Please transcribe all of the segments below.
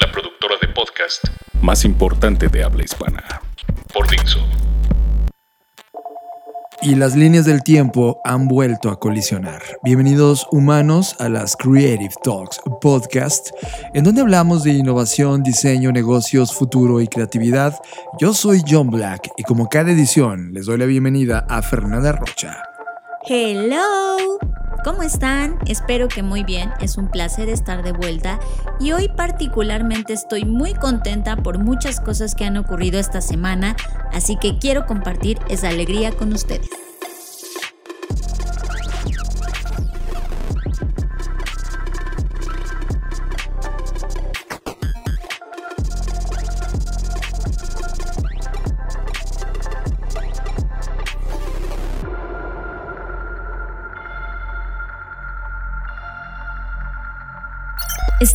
La productora de podcast más importante de habla hispana. Por Dixo. y las líneas del tiempo han vuelto a colisionar. Bienvenidos humanos a las Creative Talks podcast, en donde hablamos de innovación, diseño, negocios, futuro y creatividad. Yo soy John Black y como cada edición les doy la bienvenida a Fernanda Rocha. Hello, ¿cómo están? Espero que muy bien, es un placer estar de vuelta y hoy particularmente estoy muy contenta por muchas cosas que han ocurrido esta semana, así que quiero compartir esa alegría con ustedes.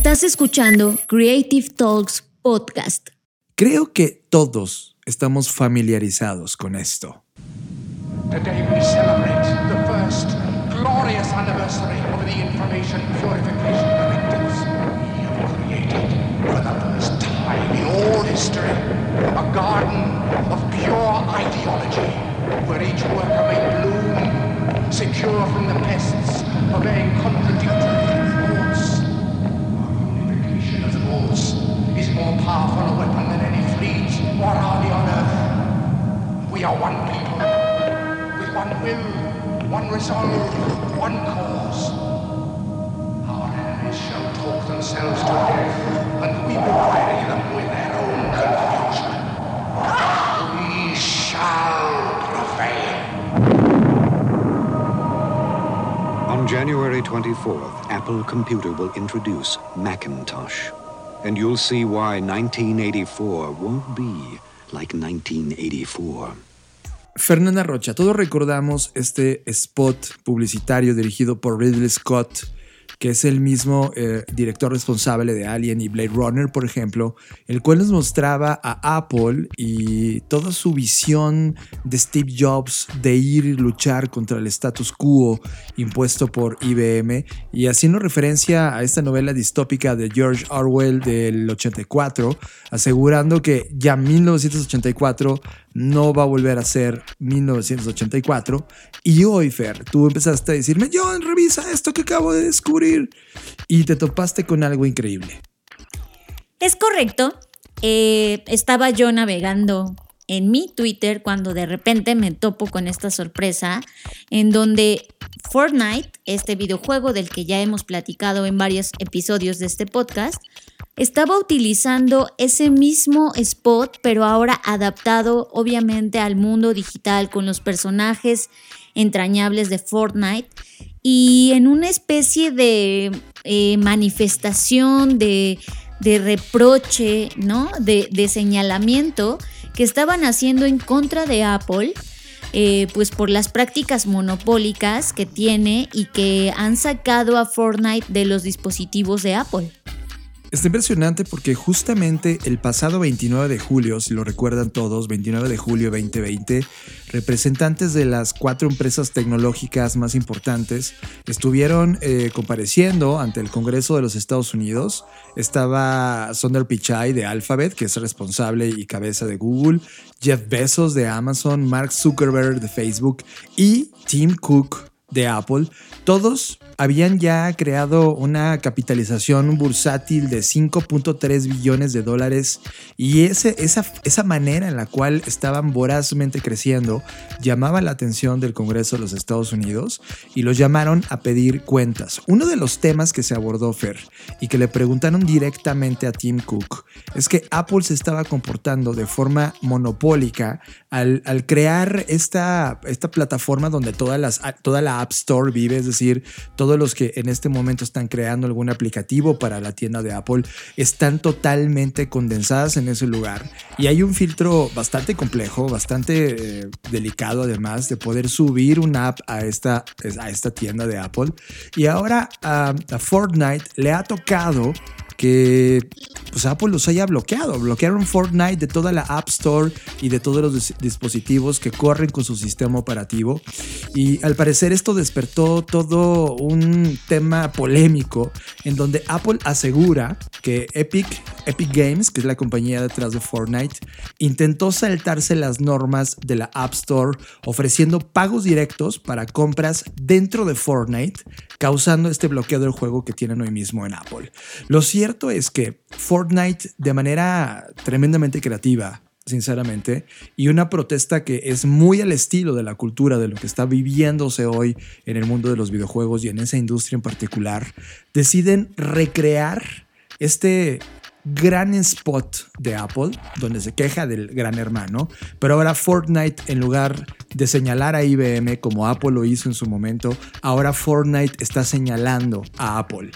Estás escuchando Creative Talks Podcast. Creo que todos estamos familiarizados con esto. We Computer will introduce Macintosh. And you'll see why 1984 won't be like 1984. Fernanda Rocha, todos recordamos este spot publicitario dirigido por Ridley Scott, que es el mismo eh, director responsable de Alien y Blade Runner, por ejemplo, el cual nos mostraba a Apple y toda su visión de Steve Jobs de ir y luchar contra el status quo impuesto por IBM y haciendo referencia a esta novela distópica de George Orwell del 84, asegurando que ya 1984 no va a volver a ser 1984. Y hoy, Fer, tú empezaste a decirme, John, revisa esto que acabo de descubrir. Y te topaste con algo increíble. Es correcto, eh, estaba yo navegando en mi Twitter cuando de repente me topo con esta sorpresa en donde Fortnite, este videojuego del que ya hemos platicado en varios episodios de este podcast, estaba utilizando ese mismo spot, pero ahora adaptado obviamente al mundo digital con los personajes entrañables de Fortnite y en una especie de eh, manifestación de, reproche, ¿no? De, de señalamiento que estaban haciendo en contra de Apple. eh, pues por las prácticas monopólicas que tiene y que han sacado a Fortnite de los dispositivos de Apple. Está impresionante porque justamente el pasado 29 de julio, si lo recuerdan todos, 29 de julio 2020, representantes de las cuatro empresas tecnológicas más importantes estuvieron eh, compareciendo ante el Congreso de los Estados Unidos. Estaba Sundar Pichai de Alphabet, que es responsable y cabeza de Google, Jeff Bezos de Amazon, Mark Zuckerberg de Facebook y Tim Cook de Apple, todos habían ya creado una capitalización bursátil de 5.3 billones de dólares y ese, esa, esa manera en la cual estaban vorazmente creciendo llamaba la atención del Congreso de los Estados Unidos y los llamaron a pedir cuentas. Uno de los temas que se abordó Fer y que le preguntaron directamente a Tim Cook es que Apple se estaba comportando de forma monopólica al, al crear esta, esta plataforma donde todas las, toda la App Store vive, es decir, todos los que en este momento están creando algún aplicativo para la tienda de Apple están totalmente condensadas en ese lugar y hay un filtro bastante complejo, bastante eh, delicado además de poder subir una app a esta, a esta tienda de Apple y ahora a Fortnite le ha tocado que pues Apple los haya bloqueado. Bloquearon Fortnite de toda la App Store y de todos los dispositivos que corren con su sistema operativo. Y al parecer esto despertó todo un tema polémico en donde Apple asegura que Epic, Epic Games, que es la compañía detrás de Fortnite, intentó saltarse las normas de la App Store ofreciendo pagos directos para compras dentro de Fortnite, causando este bloqueo del juego que tienen hoy mismo en Apple. Lo cierto es que Fortnite, de manera tremendamente creativa, sinceramente, y una protesta que es muy al estilo de la cultura de lo que está viviéndose hoy en el mundo de los videojuegos y en esa industria en particular, deciden recrear este gran spot de Apple, donde se queja del gran hermano, pero ahora Fortnite, en lugar de señalar a IBM como Apple lo hizo en su momento, ahora Fortnite está señalando a Apple.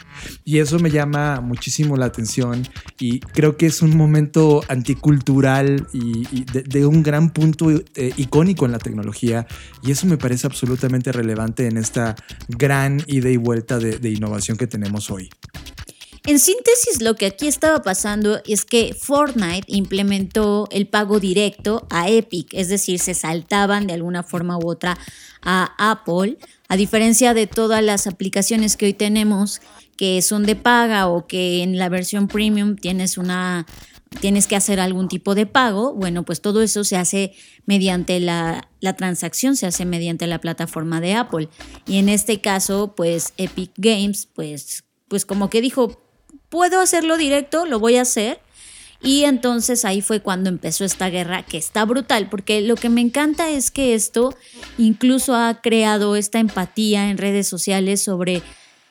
Y eso me llama muchísimo la atención y creo que es un momento anticultural y, de, un gran punto eh, icónico en la tecnología y eso me parece absolutamente relevante en esta gran ida y vuelta de innovación que tenemos hoy. En síntesis, lo que aquí estaba pasando es que Fortnite implementó el pago directo a Epic, es decir, se saltaban de alguna forma u otra a Apple, a diferencia de todas las aplicaciones que hoy tenemos que son de paga o que en la versión premium tienes una tienes que hacer algún tipo de pago, bueno, pues todo eso se hace mediante la, la, transacción, se hace mediante la plataforma de Apple. Y en este caso, pues Epic Games, pues, pues como que dijo, puedo hacerlo directo, lo voy a hacer. Y entonces ahí fue cuando empezó esta guerra que está brutal, porque lo que me encanta es que esto incluso ha creado esta empatía en redes sociales sobre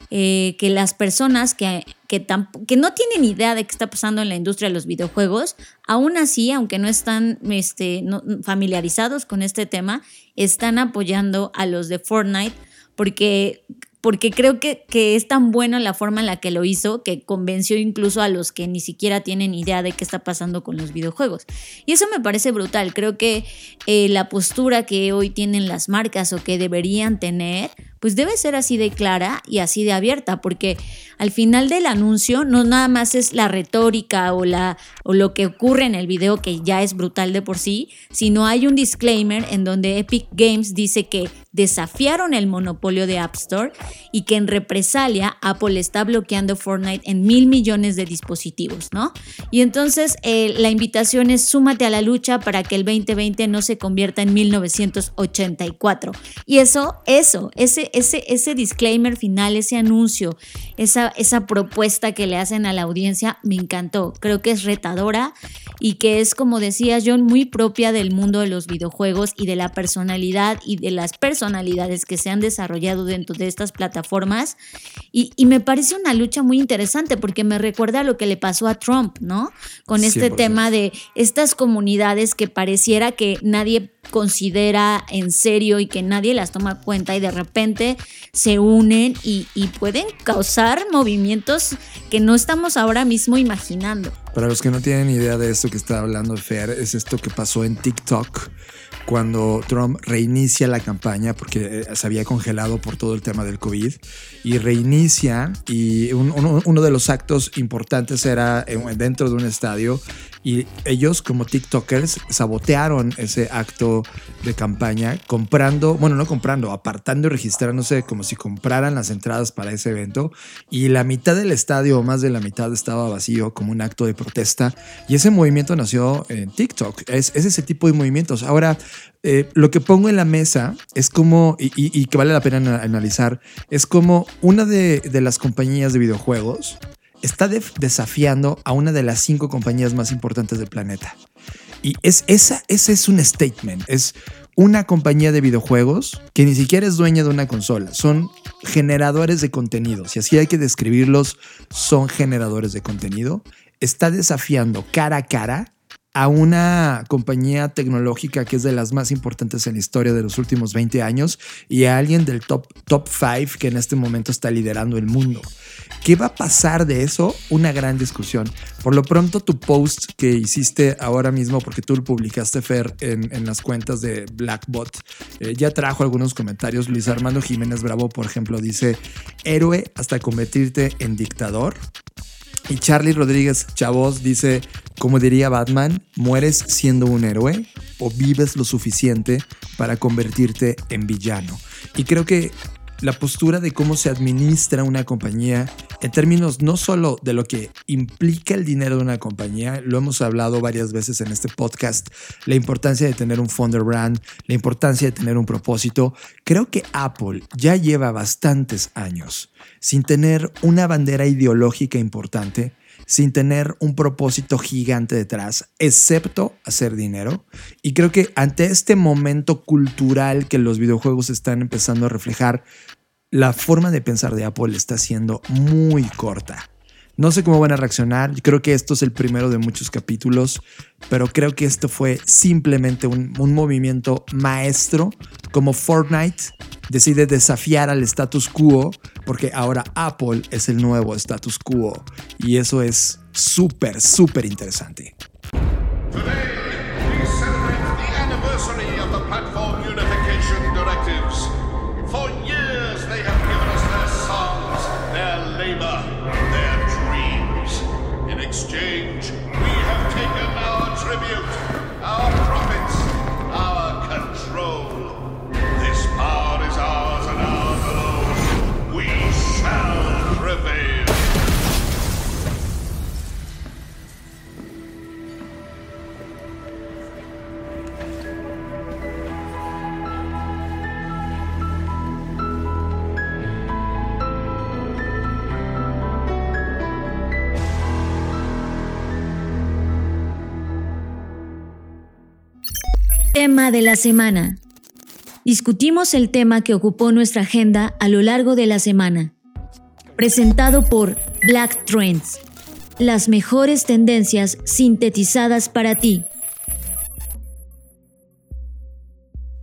eh, que las personas que, que, que, no tienen idea de qué está pasando en la industria de los videojuegos, aún así, aunque no están este, familiarizados con este tema, están apoyando a los de Fortnite porque porque creo que, que, es tan buena la forma en la que lo hizo que convenció incluso a los que ni siquiera tienen idea de qué está pasando con los videojuegos. Y eso me parece brutal. Creo que eh, la postura que hoy tienen las marcas o que deberían tener pues debe ser así de clara y así de abierta, porque al final del anuncio no nada más es la retórica o, la, o lo que ocurre en el video, que ya es brutal de por sí, sino hay un disclaimer en donde Epic Games dice que desafiaron el monopolio de App Store y que en represalia Apple está bloqueando Fortnite en mil millones de dispositivos, ¿no? Y entonces eh, la invitación es súmate a la lucha para que el 2020 no se convierta en 1984. Y eso, eso, ese ese, ese, disclaimer final, ese anuncio, esa, esa propuesta que le hacen a la audiencia, me encantó. Creo que es retadora y que es, como decía John, muy propia del mundo de los videojuegos y de la personalidad y de las personalidades que se han desarrollado dentro de estas plataformas. Y, me parece una lucha muy interesante porque me recuerda a lo que le pasó a Trump, ¿no? Con este tema de estas comunidades que pareciera que nadie considera en serio y que nadie las toma cuenta y de repente se unen y, pueden causar movimientos que no estamos ahora mismo imaginando. Para los que no tienen idea de esto que está hablando Fer, es esto que pasó en TikTok cuando Trump reinicia la campaña, porque eh, se había congelado por todo el tema del COVID, y reinicia, y uno, de los actos importantes era dentro de un estadio, y ellos como TikTokers sabotearon ese acto de campaña comprando, bueno, no comprando, apartando y registrándose como si compraran las entradas para ese evento, y la mitad del estadio, más de la mitad, estaba vacío como un acto de protesta, y ese movimiento nació en TikTok, es, es ese tipo de movimientos. Ahora, eh, lo que pongo en la mesa es como, y, que vale la pena analizar, es como una de, las compañías de videojuegos está desafiando a una de las cinco compañías más importantes del planeta. Y es, esa, ese es un statement, es una compañía de videojuegos que ni siquiera es dueña de una consola, son generadores de contenido, si así hay que describirlos, son generadores de contenido, está desafiando cara a cara a una compañía tecnológica que es de las más importantes en la historia de los últimos 20 años y a alguien del top, top 5 que en este momento está liderando el mundo. ¿Qué va a pasar de eso? Una gran discusión. Por lo pronto, tu post que hiciste ahora mismo, porque tú lo publicaste, Fer, en, las cuentas de Blackbot, eh, ya trajo algunos comentarios. Luis Armando Jiménez Bravo, por ejemplo, dice, héroe hasta convertirte en dictador. Y Charlie Rodríguez Chavos dice, como diría Batman, mueres siendo un héroe o vives lo suficiente para convertirte en villano. Y creo que la postura de cómo se administra una compañía en términos no solo de lo que implica el dinero de una compañía, lo hemos hablado varias veces en este podcast, la importancia de tener un founder brand, la importancia de tener un propósito. Creo que Apple ya lleva bastantes años sin tener una bandera ideológica importante sin tener un propósito gigante detrás, excepto hacer dinero. Y creo que ante este momento cultural que los videojuegos están empezando a reflejar, la forma de pensar de Apple está siendo muy corta. No sé cómo van a reaccionar, creo que esto es el primero de muchos capítulos, pero creo que esto fue simplemente un, movimiento maestro, como Fortnite decide desafiar al status quo, porque ahora Apple es el nuevo status quo, y eso es súper, súper interesante. Tema de la semana. Discutimos el tema que ocupó nuestra agenda a lo largo de la semana. Presentado por Black Trends. Las mejores tendencias sintetizadas para ti.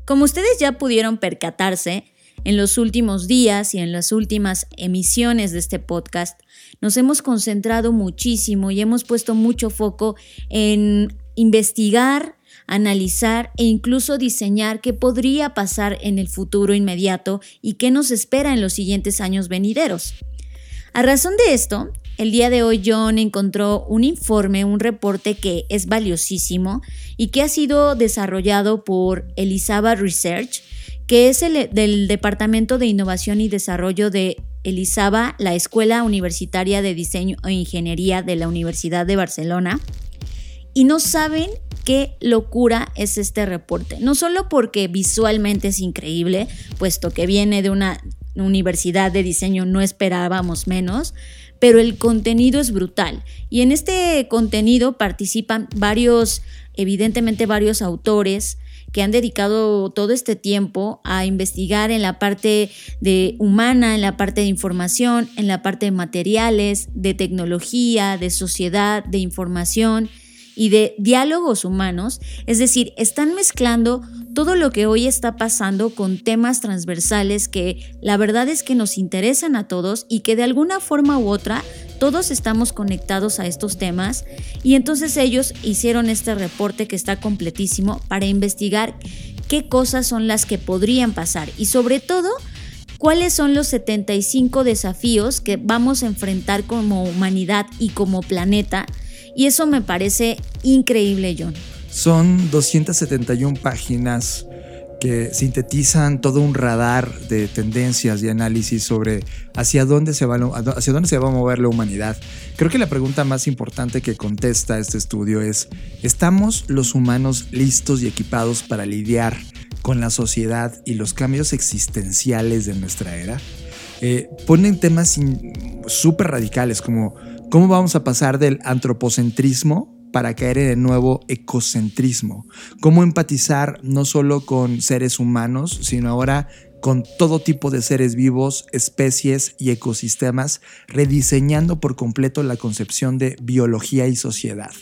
Como ustedes ya pudieron percatarse, en los últimos días y en las últimas emisiones de este podcast, nos hemos concentrado muchísimo y hemos puesto mucho foco en investigar analizar e incluso diseñar qué podría pasar en el futuro inmediato y qué nos espera en los siguientes años venideros. A razón de esto, el día de hoy John encontró un informe, un reporte que es valiosísimo y que ha sido desarrollado por Elisaba Research, que es el del Departamento de Innovación y Desarrollo de Elisaba, la Escuela Universitaria de Diseño e Ingeniería de la Universidad de Barcelona. Y no saben qué locura es este reporte. No solo porque visualmente es increíble, puesto que viene de una universidad de diseño, no esperábamos menos, pero el contenido es brutal. Y en este contenido participan varios, evidentemente varios autores que han dedicado todo este tiempo a investigar en la parte de humana, en la parte de información, en la parte de materiales, de tecnología, de sociedad, de información y de diálogos humanos, es decir, están mezclando todo lo que hoy está pasando con temas transversales que la verdad es que nos interesan a todos y que de alguna forma u otra todos estamos conectados a estos temas. Y entonces ellos hicieron este reporte que está completísimo para investigar qué cosas son las que podrían pasar y sobre todo cuáles son los 75 desafíos que vamos a enfrentar como humanidad y como planeta y eso me parece increíble, John. Son 271 páginas que sintetizan todo un radar de tendencias y análisis sobre hacia dónde se va hacia dónde se va a mover la humanidad. Creo que la pregunta más importante que contesta este estudio es ¿estamos los humanos listos y equipados para lidiar con la sociedad y los cambios existenciales de nuestra era? Eh, ponen temas súper radicales como ¿Cómo vamos a pasar del antropocentrismo para caer en el nuevo ecocentrismo? ¿Cómo empatizar no solo con seres humanos, sino ahora con todo tipo de seres vivos, especies y ecosistemas, rediseñando por completo la concepción de biología y sociedad?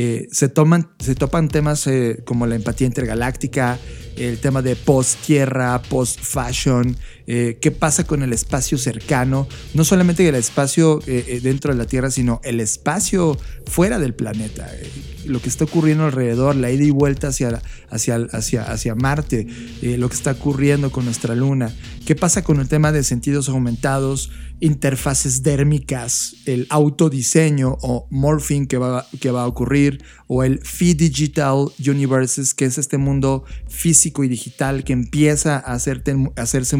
Eh, se, toman, se topan temas eh, como la empatía intergaláctica, el tema de post-tierra, post-fashion, eh, qué pasa con el espacio cercano, no solamente el espacio dentro de la Tierra, sino el espacio fuera del planeta, lo que está ocurriendo alrededor, la ida y vuelta hacia, hacia, hacia, hacia Marte, lo que está ocurriendo con nuestra Luna, qué pasa con el tema de sentidos aumentados, interfaces dérmicas, el autodiseño o morphing que va, que va a ocurrir, o el Phi Digital Universes, que es este mundo físico y digital que empieza a, a hacerse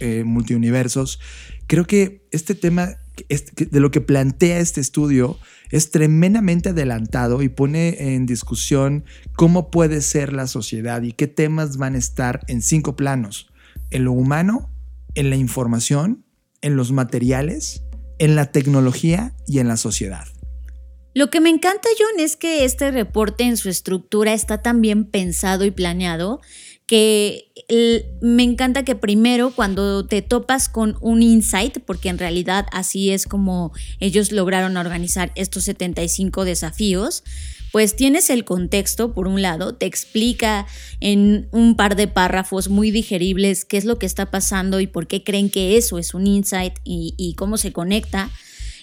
eh, multiuniversos. Creo que este tema de lo que plantea este estudio es tremendamente adelantado y pone en discusión cómo puede ser la sociedad y qué temas van a estar en cinco planos. En lo humano, en la información, en los materiales, en la tecnología y en la sociedad. Lo que me encanta, John, es que este reporte en su estructura está tan bien pensado y planeado que me encanta que primero cuando te topas con un insight, porque en realidad así es como ellos lograron organizar estos 75 desafíos, pues tienes el contexto, por un lado, te explica en un par de párrafos muy digeribles qué es lo que está pasando y por qué creen que eso es un insight y, y cómo se conecta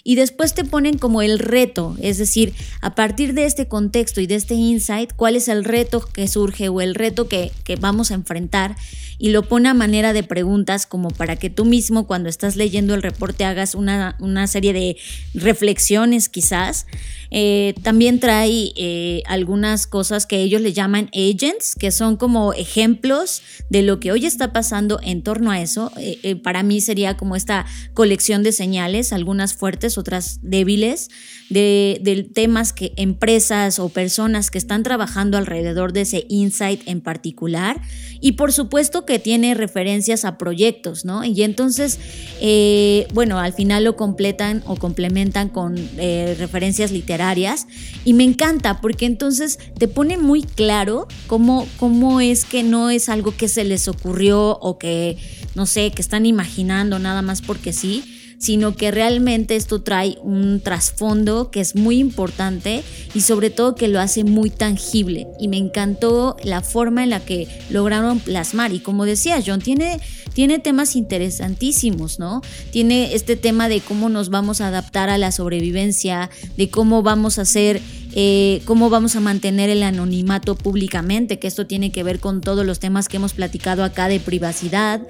y después te ponen como el reto, es decir, a partir de este contexto y de este insight, cuál es el reto que surge o el reto que, que vamos a enfrentar y lo pone a manera de preguntas como para que tú mismo cuando estás leyendo el reporte hagas una, una serie de reflexiones quizás. Eh, también trae eh, algunas cosas que ellos le llaman agents, que son como ejemplos de lo que hoy está pasando en torno a eso. Eh, para mí sería como esta colección de señales, algunas fuertes, otras débiles, de, de temas que empresas o personas que están trabajando alrededor de ese insight en particular. Y por supuesto que tiene referencias a proyectos, ¿no? Y entonces, eh, bueno, al final lo completan o complementan con eh, referencias literarias. Y me encanta porque entonces te pone muy claro cómo, cómo es que no es algo que se les ocurrió o que, no sé, que están imaginando nada más porque sí sino que realmente esto trae un trasfondo que es muy importante y sobre todo que lo hace muy tangible. Y me encantó la forma en la que lograron plasmar. Y como decía John, tiene, tiene temas interesantísimos, ¿no? Tiene este tema de cómo nos vamos a adaptar a la sobrevivencia, de cómo vamos a hacer eh, cómo vamos a mantener el anonimato públicamente, que esto tiene que ver con todos los temas que hemos platicado acá de privacidad,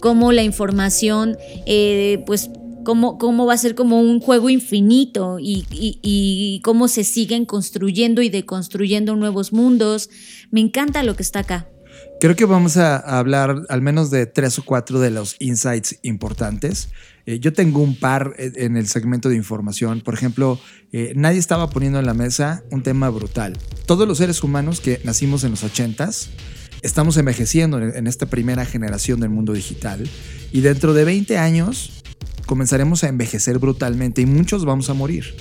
cómo la información, eh, pues cómo, va a ser como un juego infinito y, cómo se siguen construyendo y deconstruyendo nuevos mundos. Me encanta lo que está acá. Creo que vamos a hablar al menos de tres o cuatro de los insights importantes. Eh, yo tengo un par en el segmento de información. Por ejemplo, eh, nadie estaba poniendo en la mesa un tema brutal. Todos los seres humanos que nacimos en los 80s estamos envejeciendo en esta primera generación del mundo digital y dentro de 20 años comenzaremos a envejecer brutalmente y muchos vamos a morir.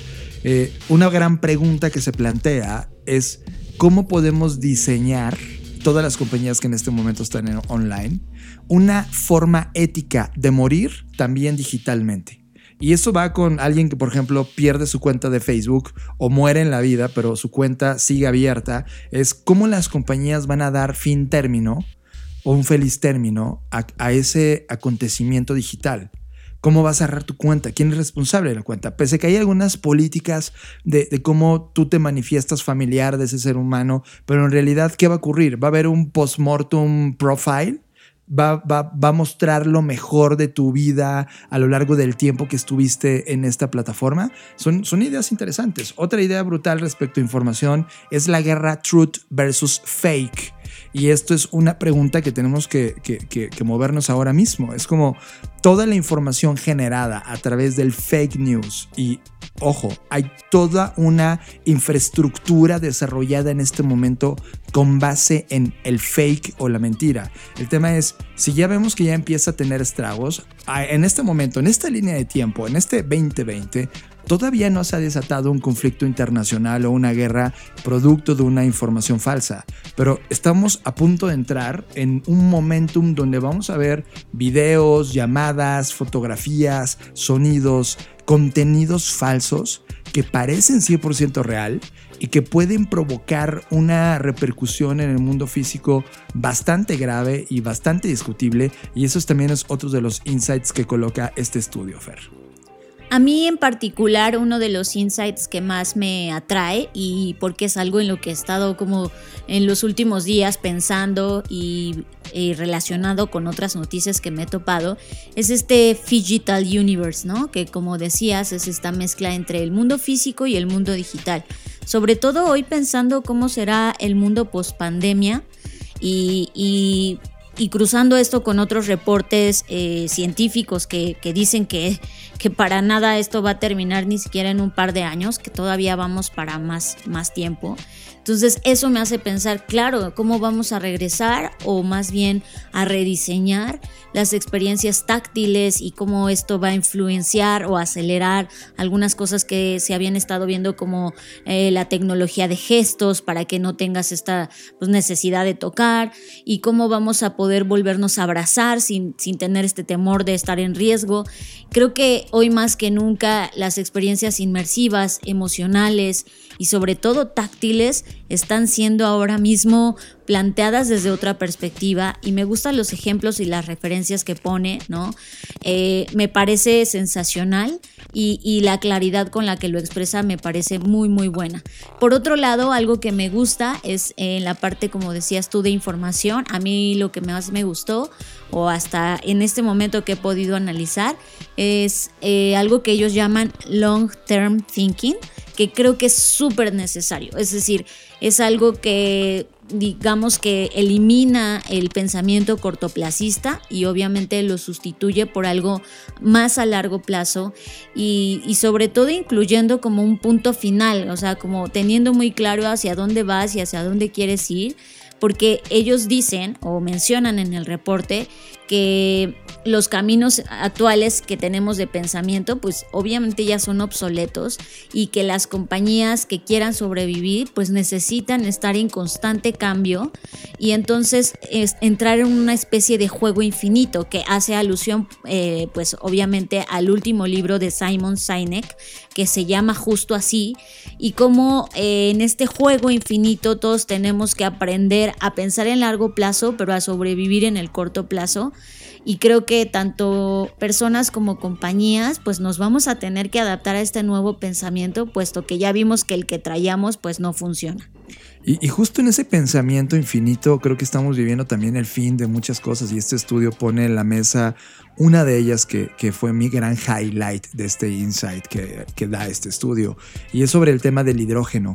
Eh, una gran pregunta que se plantea es cómo podemos diseñar todas las compañías que en este momento están en online una forma ética de morir también digitalmente. Y eso va con alguien que, por ejemplo, pierde su cuenta de Facebook o muere en la vida, pero su cuenta sigue abierta. Es cómo las compañías van a dar fin término o un feliz término a ese acontecimiento digital. ¿Cómo vas a cerrar tu cuenta? ¿Quién es responsable de la cuenta? Pese que hay algunas políticas de, cómo tú te manifiestas familiar de ese ser humano, pero en realidad, ¿qué va a ocurrir? ¿Va a haber un postmortem profile? Va, va, va, a mostrar lo mejor de tu vida a lo largo del tiempo que estuviste en esta plataforma. Son, son ideas interesantes. Otra idea brutal respecto a información es la guerra truth versus fake. Y esto es una pregunta que tenemos que, movernos ahora mismo. Es como toda la información generada a través del fake news y ojo, hay toda una infraestructura desarrollada en este momento con base en el fake o la mentira. El tema es, si ya vemos que ya empieza a tener estragos, en este momento, en esta línea de tiempo, en este 2020, todavía no se ha desatado un conflicto internacional o una guerra producto de una información falsa, pero estamos a punto de entrar en un momentum donde vamos a ver videos, llamadas, fotografías, sonidos, contenidos falsos que parecen 100% real y que pueden provocar una repercusión en el mundo físico bastante grave y bastante discutible y eso también es otro de los insights que coloca este estudio, Fer. A mí en particular uno de los insights que más me atrae y porque es algo en lo que he estado como en los últimos días pensando y, relacionado con otras noticias que me he topado es este Digital Universe, ¿no? Que como decías es esta mezcla entre el mundo físico y el mundo digital. Sobre todo hoy pensando cómo será el mundo post pandemia y, y y cruzando esto con otros reportes eh, científicos que, que dicen que, que, para nada esto va a terminar ni siquiera en un par de años, que todavía vamos para más, más tiempo. Entonces eso me hace pensar, claro, cómo vamos a regresar o más bien a rediseñar las experiencias táctiles y cómo esto va a influenciar o acelerar algunas cosas que se habían estado viendo como eh, la tecnología de gestos para que no tengas esta pues, necesidad de tocar y cómo vamos a poder volvernos a abrazar sin, sin tener este temor de estar en riesgo. Creo que hoy más que nunca las experiencias inmersivas, emocionales y sobre todo táctiles están siendo ahora mismo planteadas desde otra perspectiva y me gustan los ejemplos y las referencias que pone, ¿no? Eh, me parece sensacional y, la claridad con la que lo expresa me parece muy, muy buena. Por otro lado, algo que me gusta es en la parte, como decías tú, de información. A mí lo que más me gustó, o hasta en este momento que he podido analizar, es eh, algo que ellos llaman long term thinking que creo que es súper necesario. Es decir, es algo que digamos que elimina el pensamiento cortoplacista y obviamente lo sustituye por algo más a largo plazo y, y, sobre todo incluyendo como un punto final, o sea, como teniendo muy claro hacia dónde vas y hacia dónde quieres ir porque ellos dicen o mencionan en el reporte que los caminos actuales que tenemos de pensamiento pues obviamente ya son obsoletos y que las compañías que quieran sobrevivir pues necesitan estar en constante cambio y entonces es entrar en una especie de juego infinito que hace alusión eh, pues obviamente al último libro de Simon Sinek que se llama justo así y como eh, en este juego infinito todos tenemos que aprender a pensar en largo plazo pero a sobrevivir en el corto plazo y creo que tanto personas como compañías pues nos vamos a tener que adaptar a este nuevo pensamiento puesto que ya vimos que el que traíamos pues no funciona. Y, justo en ese pensamiento infinito creo que estamos viviendo también el fin de muchas cosas y este estudio pone en la mesa una de ellas que, fue mi gran highlight de este insight que, que, da este estudio y es sobre el tema del hidrógeno.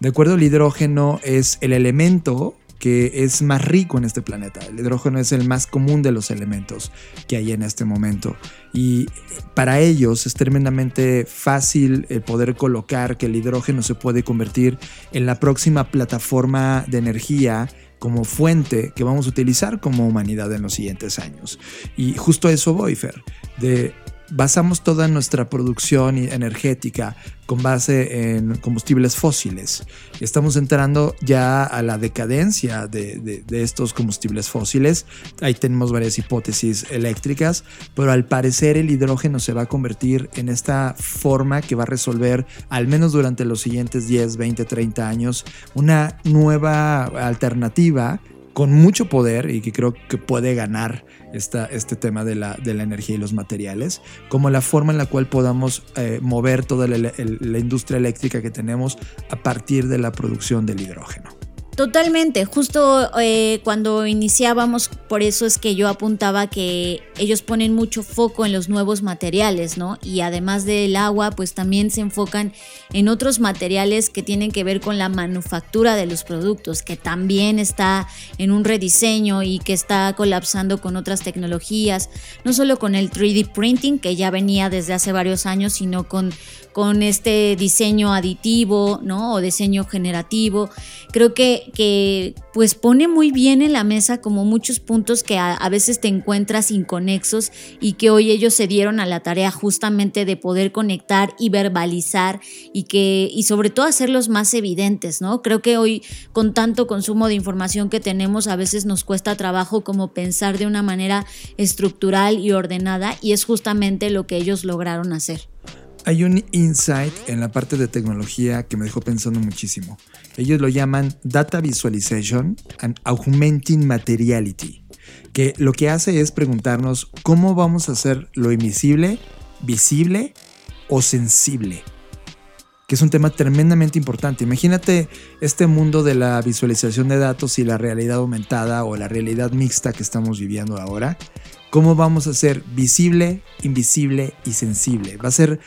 De acuerdo, el hidrógeno es el elemento que es más rico en este planeta. El hidrógeno es el más común de los elementos que hay en este momento. Y para ellos es tremendamente fácil el poder colocar que el hidrógeno se puede convertir en la próxima plataforma de energía como fuente que vamos a utilizar como humanidad en los siguientes años. Y justo eso voy, Fer, de basamos toda nuestra producción energética con base en combustibles fósiles. Estamos entrando ya a la decadencia de, estos combustibles fósiles. Ahí tenemos varias hipótesis eléctricas, pero al parecer el hidrógeno se va a convertir en esta forma que va a resolver, al menos durante los siguientes 10, 20, 30 años, una nueva alternativa con mucho poder y que creo que puede ganar esta, este tema de la, de la, energía y los materiales, como la forma en la cual podamos eh, mover toda la industria eléctrica que tenemos a partir de la producción del hidrógeno. Totalmente, justo eh, cuando iniciábamos, por eso es que yo apuntaba que ellos ponen mucho foco en los nuevos materiales, ¿no? Y además del agua, pues también se enfocan en otros materiales que tienen que ver con la manufactura de los productos, que también está en un rediseño y que está colapsando con otras tecnologías, no solo con el 3D printing, que ya venía desde hace varios años, sino con con este diseño aditivo, ¿no? O diseño generativo. Creo que, que pues pone muy bien en la mesa como muchos puntos que a, veces te encuentras inconexos y que hoy ellos se dieron a la tarea justamente de poder conectar y verbalizar y que y sobre todo hacerlos más evidentes, ¿no? Creo que hoy con tanto consumo de información que tenemos a veces nos cuesta trabajo como pensar de una manera estructural y ordenada y es justamente lo que ellos lograron hacer. Hay un insight en la parte de tecnología que me dejó pensando muchísimo. Ellos lo llaman Data Visualization and Augmenting Materiality, que lo que hace es preguntarnos cómo vamos a hacer lo invisible, visible o sensible que es un tema tremendamente importante. Imagínate este mundo de la visualización de datos y la realidad aumentada o la realidad mixta que estamos viviendo ahora. ¿Cómo vamos a hacer visible, invisible y sensible? Va a ser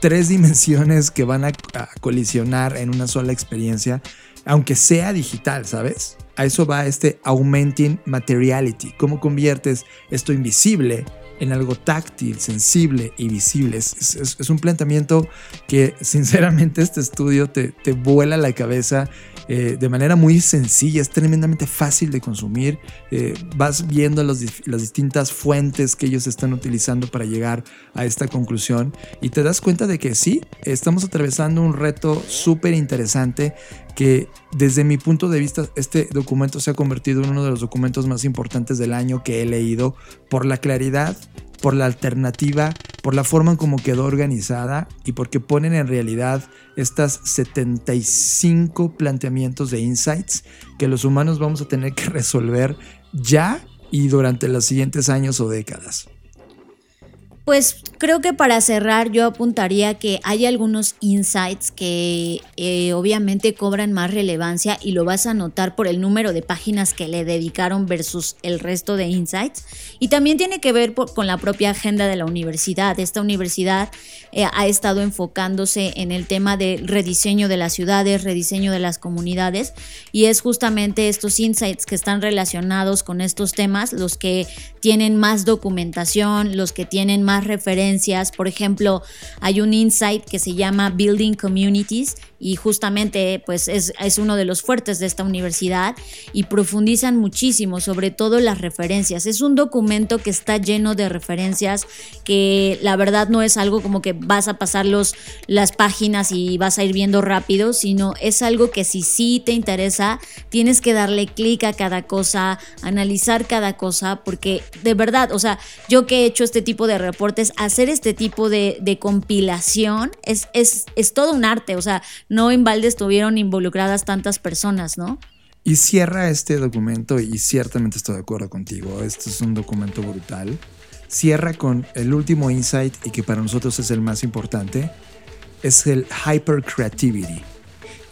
tres dimensiones que van a, colisionar en una sola experiencia, aunque sea digital, ¿sabes? A eso va este augmenting materiality. ¿Cómo conviertes esto invisible en algo táctil, sensible y visible. Es, un planteamiento que sinceramente este estudio te, te vuela la cabeza eh, de manera muy sencilla, es tremendamente fácil de consumir. Eh, vas viendo las distintas fuentes que ellos están utilizando para llegar a esta conclusión y te das cuenta de que sí, estamos atravesando un reto súper interesante que desde mi punto de vista este documento se ha convertido en uno de los documentos más importantes del año que he leído por la claridad por la alternativa, por la forma en cómo quedó organizada y porque ponen en realidad estas 75 planteamientos de insights que los humanos vamos a tener que resolver ya y durante los siguientes años o décadas. Pues creo que para cerrar yo apuntaría que hay algunos insights que eh, obviamente cobran más relevancia y lo vas a notar por el número de páginas que le dedicaron versus el resto de insights. Y también tiene que ver con la propia agenda de la universidad. Esta universidad eh, ha estado enfocándose en el tema de rediseño de las ciudades, rediseño de las comunidades y es justamente estos insights que están relacionados con estos temas los que tienen más documentación, los que tienen más referencias. Por ejemplo, hay un insight que se llama Building Communities y justamente pues es, es, uno de los fuertes de esta universidad y profundizan muchísimo, sobre todo las referencias. Es un documento que está lleno de referencias que la verdad no es algo como que vas a pasar los, las páginas y vas a ir viendo rápido, sino es algo que si sí te interesa, tienes que darle clic a cada cosa, analizar cada cosa, porque de verdad, o sea, yo que he hecho este tipo de reportes, hacer este tipo de, de compilación es, es, es todo un arte, o sea, no en balde estuvieron involucradas tantas personas, ¿no? Y cierra este documento, y ciertamente estoy de acuerdo contigo, este es un documento brutal. Cierra con el último insight y que para nosotros es el más importante, es el hyper creativity.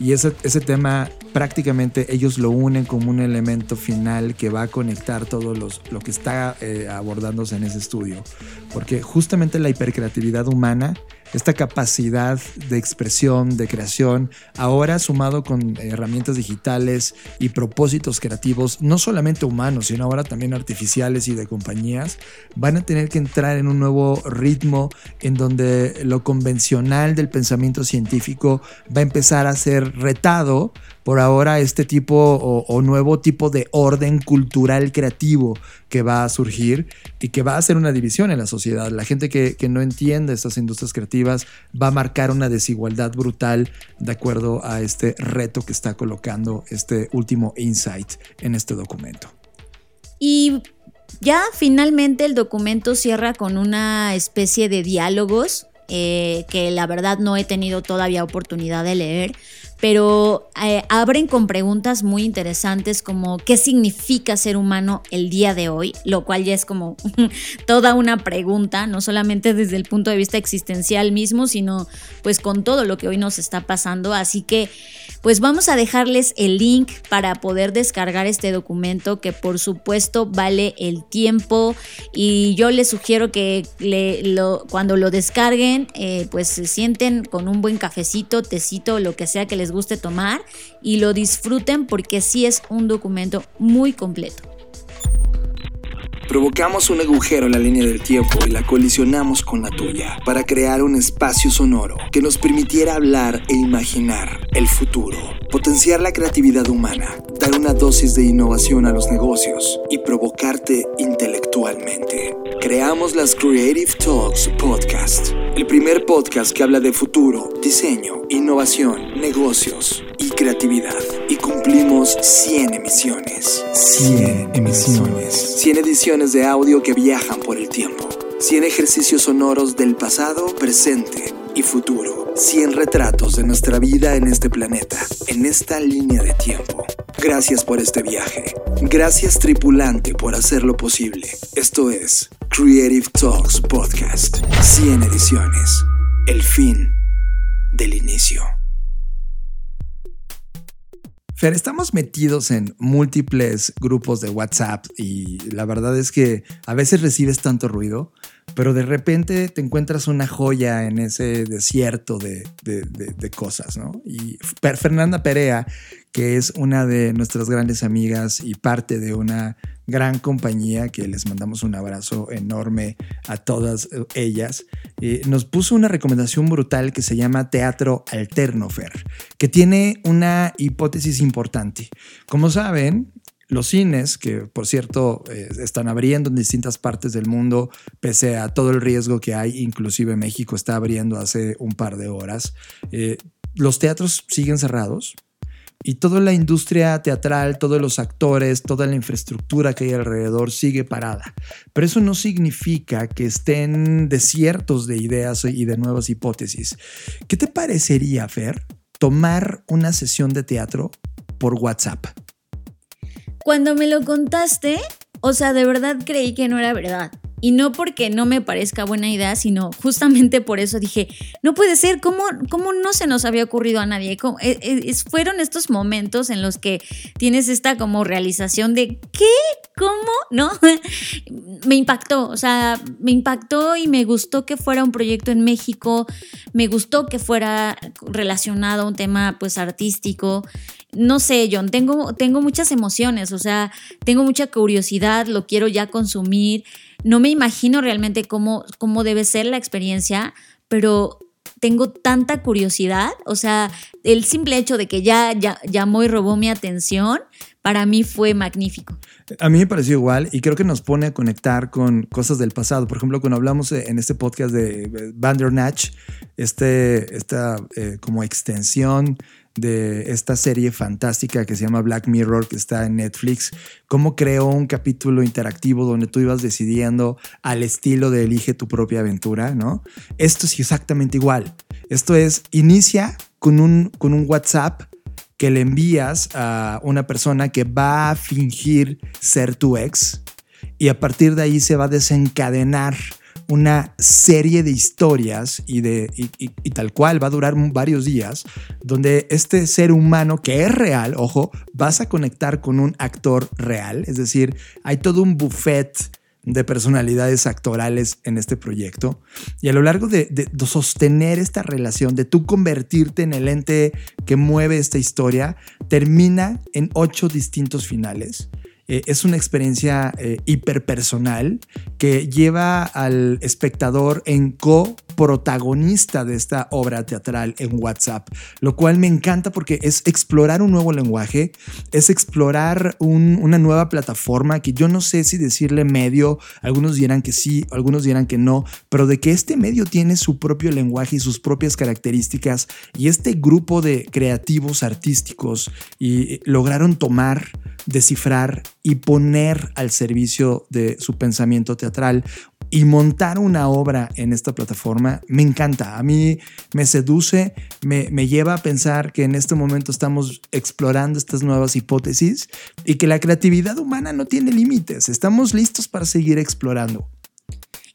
Y ese, ese tema prácticamente ellos lo unen como un elemento final que va a conectar todo los, lo que está eh, abordándose en ese estudio. Porque justamente la hipercreatividad humana esta capacidad de expresión, de creación, ahora sumado con herramientas digitales y propósitos creativos, no solamente humanos, sino ahora también artificiales y de compañías, van a tener que entrar en un nuevo ritmo en donde lo convencional del pensamiento científico va a empezar a ser retado por ahora este tipo o, nuevo tipo de orden cultural creativo que va a surgir y que va a hacer una división en la sociedad. La gente que, no entiende estas industrias creativas va a marcar una desigualdad brutal de acuerdo a este reto que está colocando este último insight en este documento. Y ya finalmente el documento cierra con una especie de diálogos eh, que la verdad no he tenido todavía oportunidad de leer, pero eh, abren con preguntas muy interesantes como qué significa ser humano el día de hoy, lo cual ya es como toda una pregunta, no solamente desde el punto de vista existencial mismo, sino pues con todo lo que hoy nos está pasando. Así que pues vamos a dejarles el link para poder descargar este documento que por supuesto vale el tiempo y yo les sugiero que cuando lo descarguen eh, pues se sienten con un buen cafecito, tecito, lo que sea que les guste tomar y lo disfruten porque sí es un documento muy completo. Provocamos un agujero en la línea del tiempo y la colisionamos con la tuya para crear un espacio sonoro que nos permitiera hablar e imaginar el futuro, potenciar la creatividad humana, dar una dosis de innovación a los negocios y provocarte intelectualmente. Creamos las Creative Talks Podcast, el primer podcast que habla de futuro, diseño, innovación, negocios y creatividad. Y cumplimos 100 emisiones. 100 emisiones. 100 ediciones de audio que viajan por el tiempo. 100 ejercicios sonoros del pasado, presente y futuro. 100 retratos de nuestra vida en este planeta, en esta línea de tiempo. Gracias por este viaje. Gracias tripulante por hacerlo posible. Esto es Creative Talks Podcast. 100 ediciones. El fin del inicio. Fer, estamos metidos en múltiples grupos de WhatsApp y la verdad es que a veces recibes tanto ruido, pero de repente te encuentras una joya en ese desierto de, de, cosas, ¿no? Y Fernanda Perea, que es una de nuestras grandes amigas y parte de una gran compañía que les mandamos un abrazo enorme a todas ellas, eh, nos puso una recomendación brutal que se llama Teatro Alternofer, que tiene una hipótesis importante. Como saben, los cines, que por cierto eh, están abriendo en distintas partes del mundo, pese a todo el riesgo que hay, inclusive México está abriendo hace un par de horas, eh, los teatros siguen cerrados, y toda la industria teatral, todos los actores, toda la infraestructura que hay alrededor sigue parada. Pero eso no significa que estén desiertos de ideas y de nuevas hipótesis. ¿Qué te parecería, Fer, tomar una sesión de teatro por WhatsApp? Cuando me lo contaste, o sea, de verdad creí que no era verdad. Y no porque no me parezca buena idea, sino justamente por eso dije, no puede ser, ¿cómo, cómo no se nos había ocurrido a nadie? Es, es, fueron estos momentos en los que tienes esta como realización de, ¿qué? ¿Cómo? ¿No? me impactó, o sea, me impactó y me gustó que fuera un proyecto en México, me gustó que fuera relacionado a un tema pues artístico. No sé, John, tengo, tengo muchas emociones, o sea, tengo mucha curiosidad, lo quiero ya consumir no me imagino realmente cómo, cómo debe ser la experiencia, pero tengo tanta curiosidad, o sea, el simple hecho de que ya, ya llamó y robó mi atención, para mí fue magnífico. A mí me pareció igual y creo que nos pone a conectar con cosas del pasado. Por ejemplo, cuando hablamos en este podcast de Bandernatch, este, esta eh, como extensión de esta serie fantástica que se llama Black Mirror, que está en Netflix, cómo creó un capítulo interactivo donde tú ibas decidiendo al estilo de elige tu propia aventura, ¿no? Esto es exactamente igual. Esto es, inicia con un, con un WhatsApp que le envías a una persona que va a fingir ser tu ex y a partir de ahí se va a desencadenar una serie de historias y, de, y, tal cual va a durar varios días, donde este ser humano que es real, ojo, vas a conectar con un actor real, es decir, hay todo un buffet de personalidades actorales en este proyecto. Y a lo largo de, de, sostener esta relación, de tú convertirte en el ente que mueve esta historia, termina en ocho distintos finales. Eh, es una experiencia eh, hiperpersonal que lleva al espectador en coprotagonista de esta obra teatral en WhatsApp, lo cual me encanta porque es explorar un nuevo lenguaje, es explorar una nueva plataforma que yo no sé si decirle medio, algunos dirán que sí, algunos dirán que no, pero de que este medio tiene su propio lenguaje y sus propias características y este grupo de creativos artísticos y lograron tomar descifrar y poner al servicio de su pensamiento teatral y montar una obra en esta plataforma me encanta. A mí me seduce, me, me, lleva a pensar que en este momento estamos explorando estas nuevas hipótesis y que la creatividad humana no tiene límites. Estamos listos para seguir explorando.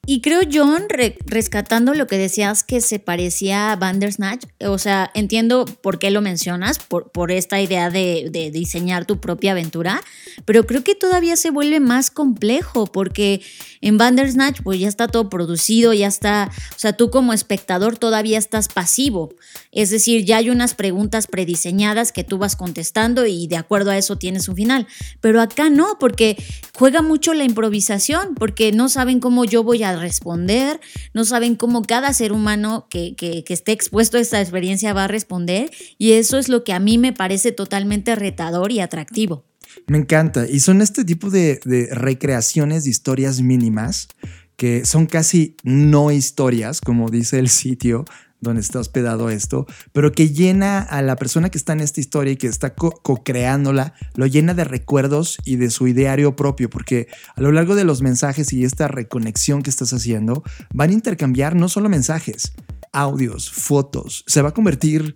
Y creo, John, rescatando lo que decías que se parecía a Bandersnatch, o sea, entiendo por qué lo mencionas, por, por esta idea de, de, diseñar tu propia aventura, pero creo que todavía se vuelve más complejo porque en Bandersnatch pues ya está todo producido, ya está, o sea, tú como espectador todavía estás pasivo, es decir, ya hay unas preguntas prediseñadas que tú vas contestando y de acuerdo a eso tienes un final, pero acá no, porque juega mucho la improvisación, porque no saben cómo yo voy a responder, no saben cómo cada ser humano que, que, esté expuesto a esta experiencia va a responder y eso es lo que a mí me parece totalmente retador y atractivo. Me encanta y son este tipo de, de recreaciones de historias mínimas que son casi no historias, como dice el sitio, donde está hospedado esto, pero que llena a la persona que está en esta historia y que está co-creándola, lo llena de recuerdos y de su ideario propio, porque a lo largo de los mensajes y esta reconexión que estás haciendo, van a intercambiar no solo mensajes, audios, fotos. Se va a convertir,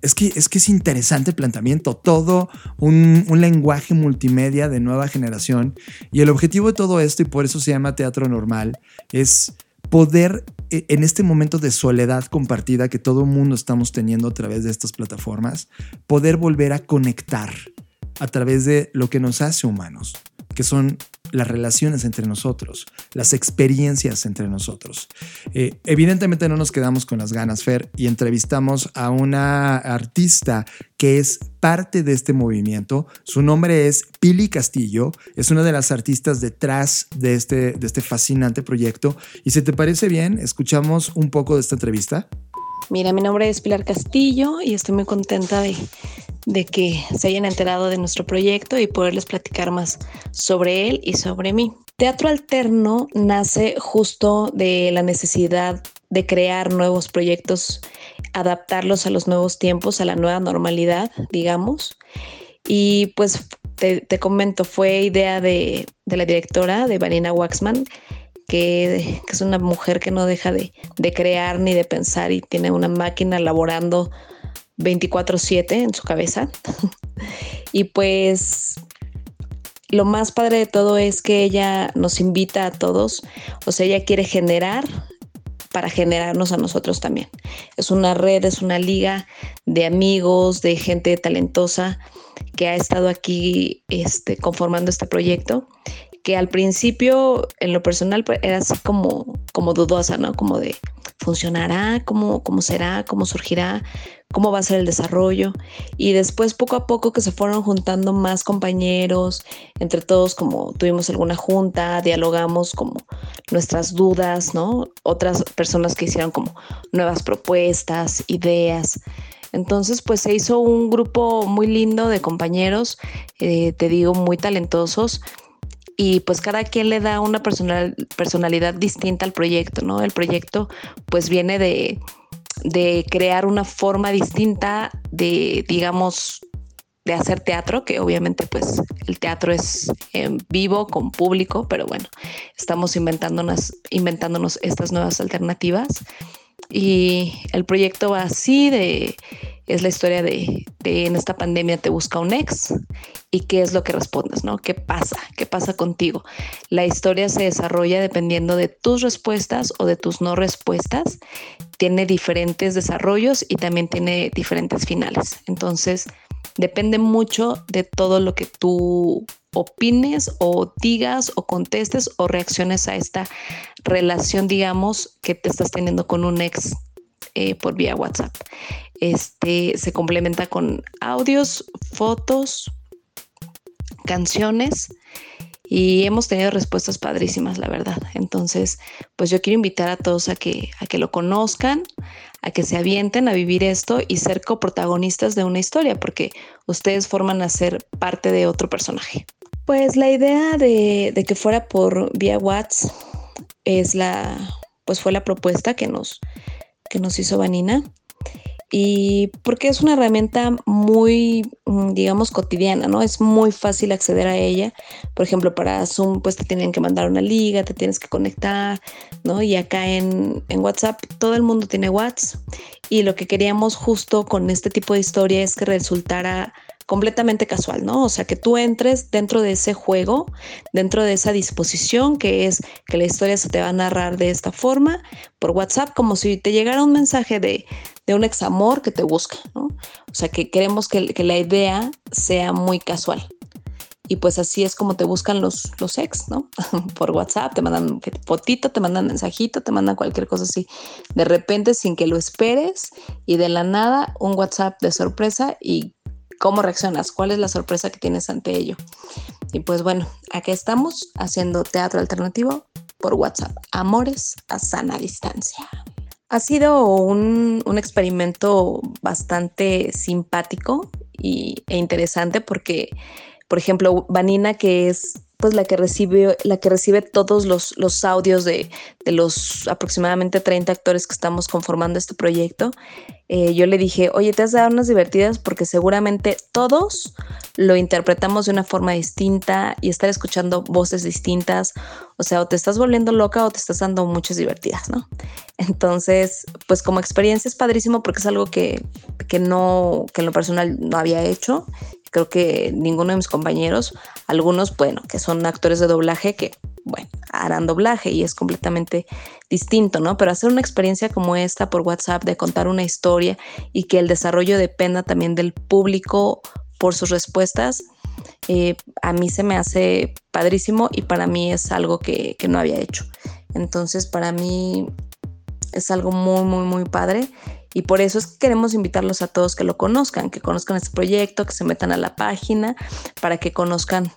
es que es, que es interesante el planteamiento, todo un, un, lenguaje multimedia de nueva generación. Y el objetivo de todo esto, y por eso se llama teatro normal, es poder e, en este momento de soledad compartida que todo el mundo estamos teniendo a través de estas plataformas, poder volver a conectar a través de lo que nos hace humanos, que son las relaciones entre nosotros, las experiencias entre nosotros. Eh, evidentemente no nos quedamos con las ganas, Fer, y entrevistamos a una artista que es parte de este movimiento. Su nombre es Pili Castillo, es una de las artistas detrás de este, de este fascinante proyecto. Y si te parece bien, escuchamos un poco de esta entrevista. Mira, mi nombre es Pilar Castillo y estoy muy contenta de, de que se hayan enterado de nuestro proyecto y poderles platicar más sobre él y sobre mí. Teatro Alterno nace justo de la necesidad de crear nuevos proyectos, adaptarlos a los nuevos tiempos, a la nueva normalidad, digamos. Y pues te, comento, fue idea de, la directora, de Vanina Waxman, que, es una mujer que no deja de, de crear ni de pensar y tiene una máquina laborando 24/7 en su cabeza. y pues lo más padre de todo es que ella nos invita a todos, o sea, ella quiere generar para generarnos a nosotros también. Es una red, es una liga de amigos, de gente talentosa que ha estado aquí este, conformando este proyecto, que al principio en lo personal pues, era así como, como dudosa, ¿no? Como de, ¿funcionará? ¿Cómo, ¿Cómo será? ¿Cómo surgirá? cómo va a ser el desarrollo y después poco a poco que se fueron juntando más compañeros, entre todos como tuvimos alguna junta, dialogamos como nuestras dudas, ¿no? Otras personas que hicieron como nuevas propuestas, ideas. Entonces, pues se hizo un grupo muy lindo de compañeros, eh, te digo, muy talentosos y pues cada quien le da una personal, personalidad distinta al proyecto, ¿no? El proyecto pues viene de, de crear una forma distinta de, digamos, de hacer teatro, que obviamente pues el teatro es en vivo, con público, pero bueno, estamos inventándonos, inventándonos estas nuevas alternativas. Y el proyecto va así de es la historia de, en esta pandemia te busca un ex y qué es lo que respondes, ¿no? ¿Qué pasa? ¿Qué pasa contigo? La historia se desarrolla dependiendo de tus respuestas o de tus no respuestas. Tiene diferentes desarrollos y también tiene diferentes finales. Entonces, depende mucho de todo lo que tú opines o digas o contestes o reacciones a esta relación, digamos, que te estás teniendo con un ex eh, por vía WhatsApp. Este se complementa con audios, fotos, canciones y hemos tenido respuestas padrísimas, la verdad. Entonces, pues yo quiero invitar a todos a que, a que lo conozcan, a que se avienten a vivir esto y ser coprotagonistas de una historia, porque ustedes forman a ser parte de otro personaje. Pues la idea de, que fuera por vía WhatsApp es la, pues fue la propuesta que nos, que nos hizo Vanina y porque es una herramienta muy, mm, digamos, cotidiana, ¿no? Es muy fácil acceder a ella. Por ejemplo, para Zoom, pues te tienen que mandar una liga, te tienes que conectar, ¿no? Y acá en, en WhatsApp, todo el mundo tiene WhatsApp. Y lo que queríamos justo con este tipo de historia es que resultara completamente casual, ¿no? O sea, que tú entres dentro de ese juego, dentro de esa disposición que es que la historia se te va a narrar de esta forma por WhatsApp, como si te llegara un mensaje de, de un examor que te busca, ¿no? O sea, que queremos que, que, la idea sea muy casual. Y pues así es como te buscan los, los ex, ¿no? Por WhatsApp, te mandan fotito, te mandan mensajito, te mandan cualquier cosa así. De repente, sin que lo esperes y de la nada, un WhatsApp de sorpresa y cómo reaccionas, cuál es la sorpresa que tienes ante ello. Y pues bueno, aquí estamos haciendo teatro alternativo por WhatsApp. Amores a sana distancia. Ha sido un, experimento bastante simpático y, e interesante porque, por ejemplo, Vanina, que es pues la que recibe, la que recibe todos los, los audios de, de los aproximadamente 30 actores que estamos conformando este proyecto. Eh, yo le dije, oye, te has dado unas divertidas porque seguramente todos lo interpretamos de una forma distinta y estar escuchando voces distintas, o sea, o te estás volviendo loca o te estás dando muchas divertidas, ¿no? Entonces, pues como experiencia es padrísimo porque es algo que, que no, que en lo personal no había hecho. Creo que ninguno de mis compañeros, algunos, bueno, que son actores de doblaje que bueno, harán doblaje y es completamente distinto, ¿no? Pero hacer una experiencia como esta por WhatsApp de contar una historia y que el desarrollo dependa también del público por sus respuestas, eh, a mí se me hace padrísimo y para mí es algo que, que no había hecho. Entonces, para mí es algo muy, muy, muy padre. Y por eso es que queremos invitarlos a todos que lo conozcan, que conozcan este proyecto, que se metan a la página para que conozcan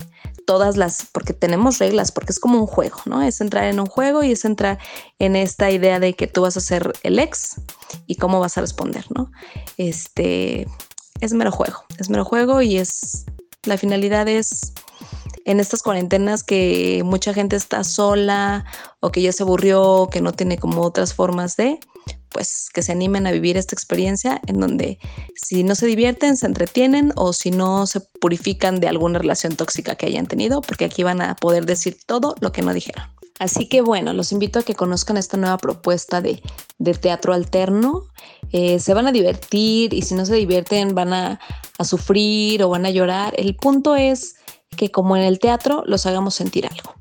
todas las, porque tenemos reglas, porque es como un juego, ¿no? Es entrar en un juego y es entrar en esta idea de que tú vas a ser el ex y cómo vas a responder, ¿no? Este es mero juego, es mero juego y es, la finalidad es en estas cuarentenas que mucha gente está sola o que ya se aburrió, que no tiene como otras formas de, pues que se animen a vivir esta experiencia en donde si no se divierten, se entretienen o si no se purifican de alguna relación tóxica que hayan tenido, porque aquí van a poder decir todo lo que no dijeron. Así que bueno, los invito a que conozcan esta nueva propuesta de, teatro alterno. Eh, se van a divertir y si no se divierten van a, a sufrir o van a llorar. El punto es que como en el teatro los hagamos sentir algo.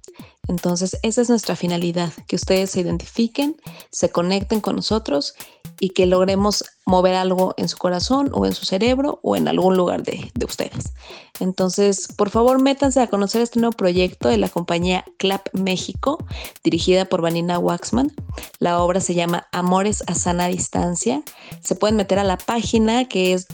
Entonces, esa es nuestra finalidad, que ustedes se identifiquen, se conecten con nosotros y que logremos mover algo en su corazón o en su cerebro o en algún lugar de, ustedes. Entonces, por favor, métanse a conocer este nuevo proyecto de la compañía Clap México, dirigida por Vanina Waxman. La obra se llama Amores a sana distancia. Se pueden meter a la página que es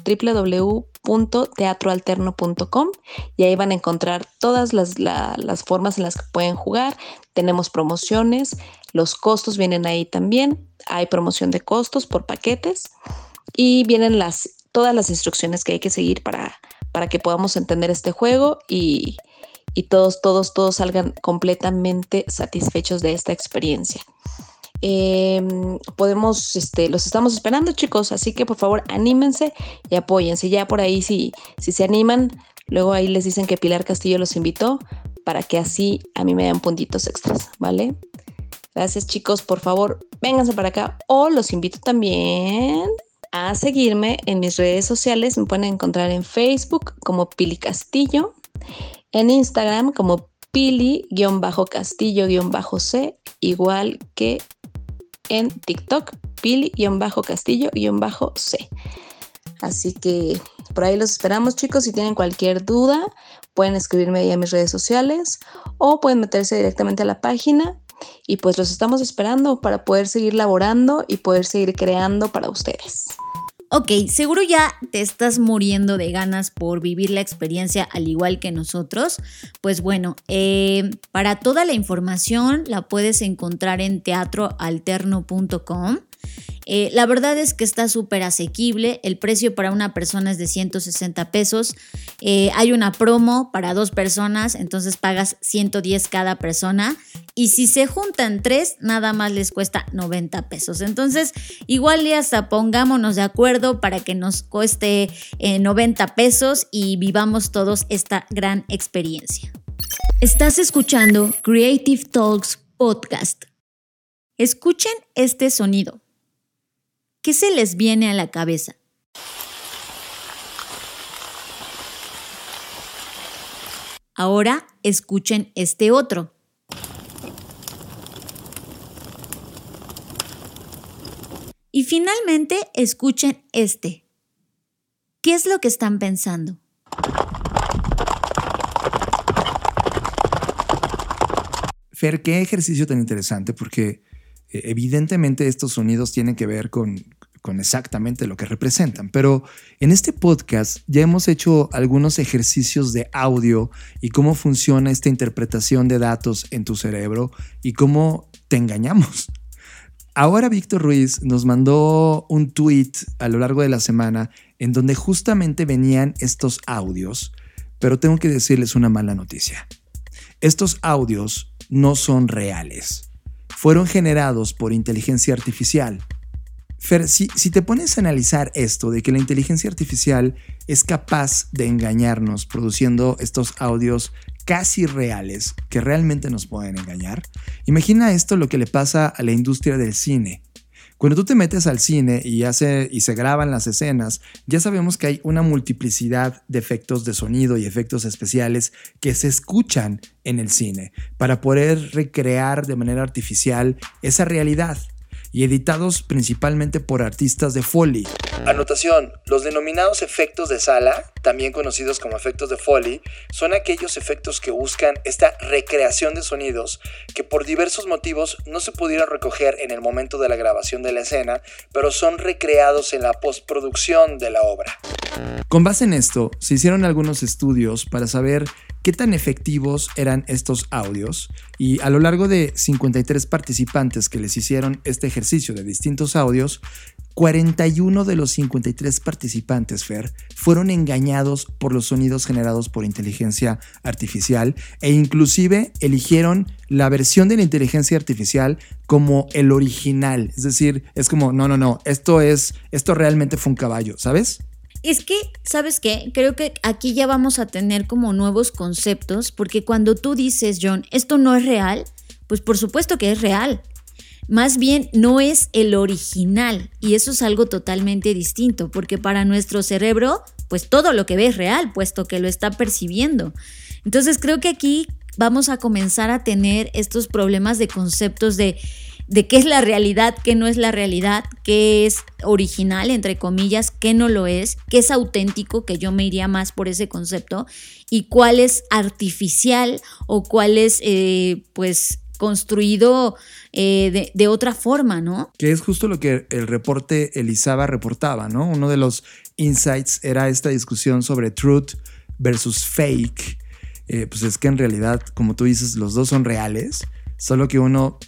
www.teatroalterno.com y ahí van a encontrar todas las, las formas en las que pueden jugar. Tenemos promociones, los costos vienen ahí también. Hay promoción de costos por paquetes y vienen las, todas las instrucciones que hay que seguir para, para que podamos entender este juego y, todos, todos, todos salgan completamente satisfechos de esta experiencia. Em, podemos, este, los estamos esperando, chicos, así que por favor anímense y apóyense. Ya por ahí, si, si se animan, luego ahí les dicen que Pilar Castillo los invitó para que así a mí me den puntitos extras, ¿vale? Gracias chicos, por favor, vénganse para acá o los invito también a seguirme en mis redes sociales. Me pueden encontrar en Facebook como Pili Castillo, en Instagram como Pili-Castillo-C, igual que en TikTok, Pili-Castillo-C. Así que por ahí los esperamos, chicos. Si tienen cualquier duda, pueden escribirme ahí en mis redes sociales o pueden meterse directamente a la página y pues los estamos esperando para poder seguir laborando y poder seguir creando para ustedes. Ok, seguro ya te estás muriendo de ganas por vivir la experiencia al igual que nosotros. Pues bueno, eh, para toda la información la puedes encontrar en teatroalterno.com. Eh, la verdad es que está súper asequible. El precio para una persona es de 160 pesos. Eh, hay una promo para dos personas, entonces pagas 110 cada persona. Y si se juntan tres, nada más les cuesta 90 pesos. Entonces, igual ya hasta pongámonos de acuerdo para que nos cueste 90 eh, pesos y vivamos todos esta gran experiencia. Estás escuchando Creative Talks Podcast. Escuchen este sonido. ¿Qué se les viene a la cabeza? Ahora escuchen este otro. Y finalmente escuchen este. ¿Qué es lo que están pensando? Fer, qué ejercicio tan interesante porque evidentemente estos sonidos tienen que ver con, con exactamente lo que representan, pero en este podcast ya hemos hecho algunos ejercicios de audio y cómo funciona esta interpretación de datos en tu cerebro y cómo te engañamos. Ahora Víctor Ruiz nos mandó un tweet a lo largo de la semana en donde justamente venían estos audios, pero tengo que decirles una mala noticia. estos audios no son reales. Fueron generados por inteligencia artificial. Si, te pones a analizar esto de que la inteligencia artificial es capaz de engañarnos produciendo estos audios casi reales que realmente nos pueden engañar, imagina esto lo que le pasa a la industria del cine. Cuando tú te metes al cine y, hace, y se graban las escenas, ya sabemos que hay una multiplicidad de efectos de sonido y efectos especiales que se escuchan en el cine para poder recrear de manera artificial esa realidad y editados principalmente por artistas de Foley. Anotación, los denominados efectos de sala, también conocidos como efectos de Foley, son aquellos efectos que buscan esta recreación de sonidos que por diversos motivos no se pudieron recoger en el momento de la grabación de la escena, pero son recreados en la postproducción de la obra. Con base en esto, se hicieron algunos estudios para saber qué tan efectivos eran estos audios y a lo largo de 53 participantes que les hicieron este ejercicio de distintos audios, 41 de los 53 participantes, Fer, fueron engañados por los sonidos generados por inteligencia artificial e inclusive eligieron la versión de la inteligencia artificial como el original. Es decir, es como, no, no, no, esto es, esto realmente fue un caballo, ¿sabes? Es que, ¿sabes qué? Creo que aquí ya vamos a tener como nuevos conceptos, porque cuando tú dices, John, esto no es real, pues por supuesto que es real. Más bien no es el original y eso es algo totalmente distinto, porque para nuestro cerebro, pues todo lo que ve es real, puesto que lo está percibiendo. Entonces creo que aquí vamos a comenzar a tener estos problemas de conceptos de de qué es la realidad, qué no es la realidad, qué es original, entre comillas, qué no lo es, qué es auténtico, que yo me iría más por ese concepto, y cuál es artificial o cuál es, eh, pues, construido eh, de, otra forma, ¿no? Que es justo lo que el reporte Elizaba reportaba, ¿no? Uno de los insights era esta discusión sobre truth versus fake. Eh, pues es que en realidad, como tú dices, los dos son reales, solo que uno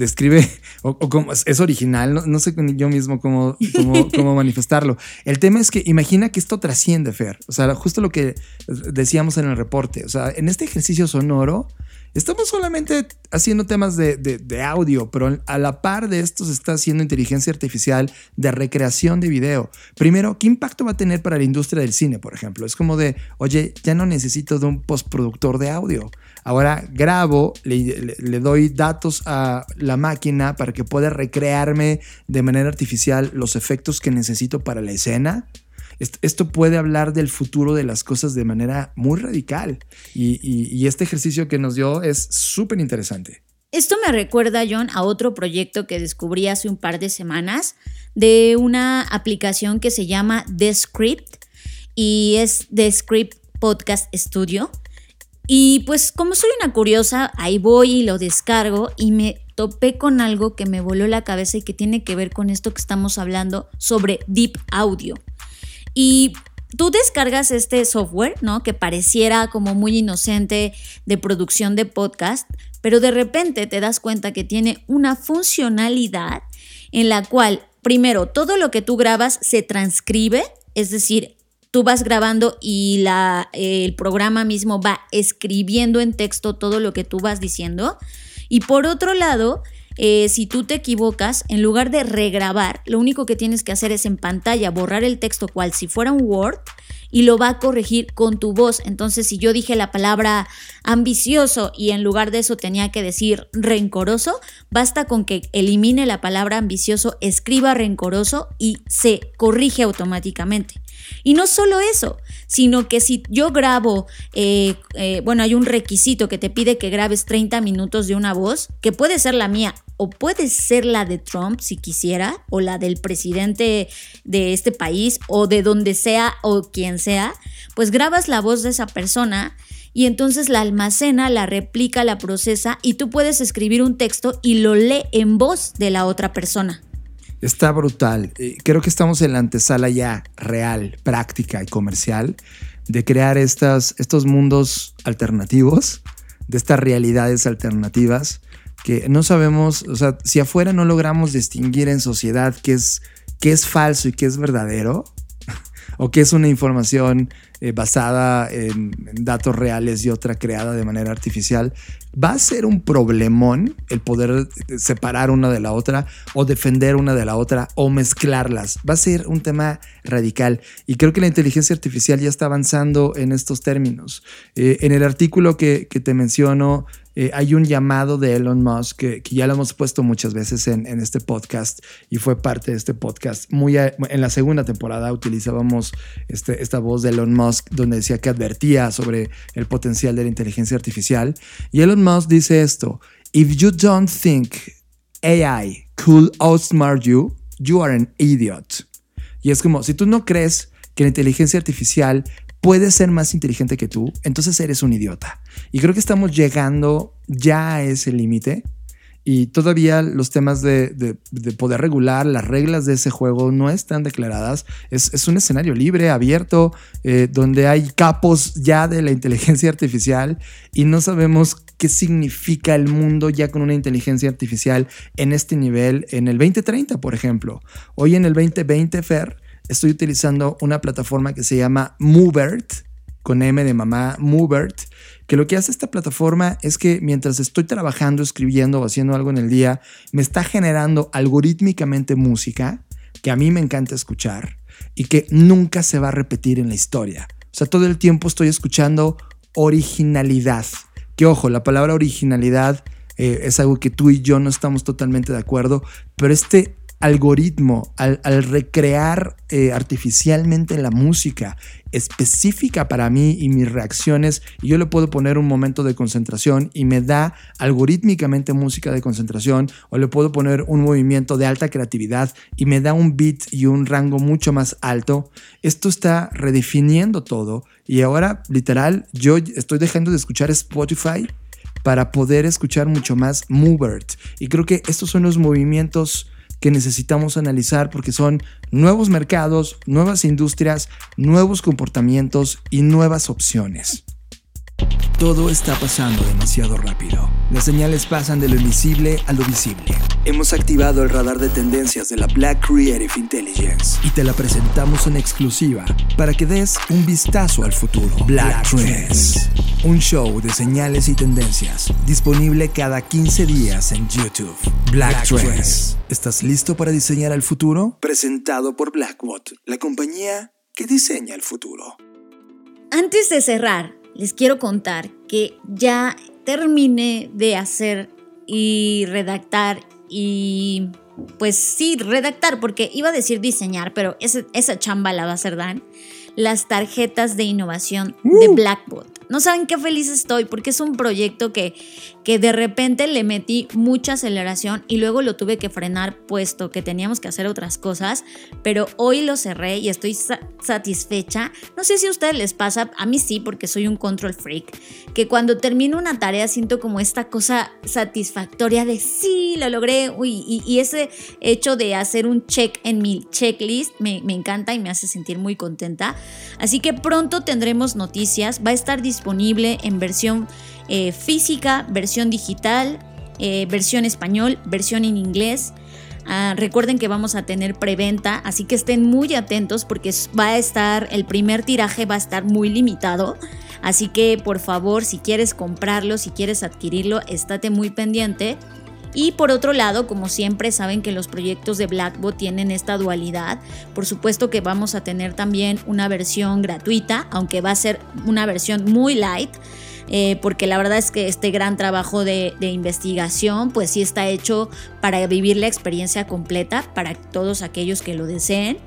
describe o, como es original, no, sé yo mismo cómo, cómo, manifestarlo. El tema es que imagina que esto trasciende, Fer. O sea, justo lo que decíamos en el reporte. O sea, en este ejercicio sonoro, estamos solamente haciendo temas de, de, audio, pero a la par de esto se está haciendo inteligencia artificial de recreación de video. Primero, ¿qué impacto va a tener para la industria del cine, por ejemplo? Es como de, oye, ya no necesito de un postproductor de audio. Ahora grabo, le, doy datos a la máquina para que pueda recrearme de manera artificial los efectos que necesito para la escena. Esto puede hablar del futuro de las cosas de manera muy radical y, y este ejercicio que nos dio es súper interesante. Esto me recuerda, John, a otro proyecto que descubrí hace un par de semanas de una aplicación que se llama The Script y es The Script Podcast Studio. Y pues como soy una curiosa, ahí voy y lo descargo y me topé con algo que me voló la cabeza y que tiene que ver con esto que estamos hablando sobre Deep Audio. Y tú descargas este software, ¿no? Que pareciera como muy inocente de producción de podcast, pero de repente te das cuenta que tiene una funcionalidad en la cual, primero, todo lo que tú grabas se transcribe, es decir, tú vas grabando y la, el programa mismo va escribiendo en texto todo lo que tú vas diciendo. Y por otro lado, eh, si tú te equivocas, en lugar de regrabar, lo único que tienes que hacer es en pantalla borrar el texto cual si fuera un Word y lo va a corregir con tu voz. Entonces, si yo dije la palabra ambicioso y en lugar de eso tenía que decir rencoroso, basta con que elimine la palabra ambicioso, escriba rencoroso y se corrige automáticamente. Y no solo eso, sino que si yo grabo, eh, eh, bueno, hay un requisito que te pide que grabes 30 minutos de una voz, que puede ser la mía o puede ser la de Trump si quisiera, o la del presidente de este país, o de donde sea o quien sea, pues grabas la voz de esa persona y entonces la almacena, la replica, la procesa y tú puedes escribir un texto y lo lee en voz de la otra persona. Está brutal. Eh, creo que estamos en la antesala ya real, práctica y comercial de crear estos mundos alternativos, de estas realidades alternativas que no sabemos, o sea, si afuera no logramos distinguir en sociedad qué es, qué es falso y qué es verdadero, o qué es una información eh, basada en, datos reales y otra creada de manera artificial, va a ser un problemón el poder separar una de la otra o defender una de la otra o mezclarlas. Va a ser un tema radical y creo que la inteligencia artificial ya está avanzando en estos términos. Eh, en el artículo que, que te menciono, eh, hay un llamado de Elon Musk que, ya lo hemos puesto muchas veces en, este podcast y fue parte de este podcast. Muy en la segunda temporada utilizábamos este, esta voz de Elon Musk donde decía que advertía sobre el potencial de la inteligencia artificial. Y Elon Musk dice esto, if you don't think AI could outsmart you, you are an idiot. Y es como, si tú no crees que la inteligencia artificial puede ser más inteligente que tú, entonces eres un idiota. Y creo que estamos llegando ya a ese límite. Y todavía los temas de, de, de, poder regular, las reglas de ese juego no están declaradas. Es, es un escenario libre, abierto, eh, donde hay capos ya de la inteligencia artificial y no sabemos qué significa el mundo ya con una inteligencia artificial en este nivel en el 2030, por ejemplo. Hoy en el 2020, Fer, estoy utilizando una plataforma que se llama Movert, con M de mamá, Movert, que lo que hace esta plataforma es que mientras estoy trabajando, escribiendo o haciendo algo en el día, me está generando algorítmicamente música que a mí me encanta escuchar y que nunca se va a repetir en la historia. O sea, todo el tiempo estoy escuchando originalidad. Que ojo, la palabra originalidad eh, es algo que tú y yo no estamos totalmente de acuerdo, pero este algoritmo, al, recrear eh, artificialmente la música específica para mí y mis reacciones, yo le puedo poner un momento de concentración y me da algorítmicamente música de concentración, o le puedo poner un movimiento de alta creatividad y me da un beat y un rango mucho más alto, esto está redefiniendo todo y ahora literal yo estoy dejando de escuchar Spotify para poder escuchar mucho más Movert. Y creo que estos son los movimientos que necesitamos analizar porque son nuevos mercados, nuevas industrias, nuevos comportamientos y nuevas opciones. Todo está pasando demasiado rápido. Las señales pasan de lo invisible a lo visible. Hemos activado el radar de tendencias de la Black Creative Intelligence y te la presentamos en exclusiva para que des un vistazo al futuro. Black, Trends, un show de señales y tendencias disponible cada 15 días en YouTube. Black, Black Trends. Trends. ¿Estás listo para diseñar el futuro? Presentado por Blackbot, la compañía que diseña el futuro. Antes de cerrar, les quiero contar que ya terminé de hacer y redactar y pues sí, redactar, porque iba a decir diseñar, pero esa chamba la va a hacer Dan, las tarjetas de innovación uh. de Blackbot. No saben qué feliz estoy porque es un proyecto que, que de repente le metí mucha aceleración y luego lo tuve que frenar puesto que teníamos que hacer otras cosas, pero hoy lo cerré y estoy sa satisfecha. No sé si a ustedes les pasa, a mí sí porque soy un control freak, que cuando termino una tarea siento como esta cosa satisfactoria de sí, lo logré, uy, y, y ese hecho de hacer un check en mi checklist me, me encanta y me hace sentir muy contenta. Así que pronto tendremos noticias, va a estar disponible disponible en versión eh, física, versión digital, eh, versión español, versión en inglés. Uh, recuerden que vamos a tener preventa, así que estén muy atentos porque va a estar, el primer tiraje va a estar muy limitado. Así que por favor, si quieres comprarlo, si quieres adquirirlo, estate muy pendiente. Y por otro lado, como siempre, saben que los proyectos de Blackbot tienen esta dualidad. Por supuesto que vamos a tener también una versión gratuita, aunque va a ser una versión muy light. Eh, porque la verdad es que este gran trabajo de, investigación pues sí está hecho para vivir la experiencia completa para todos aquellos que lo deseen.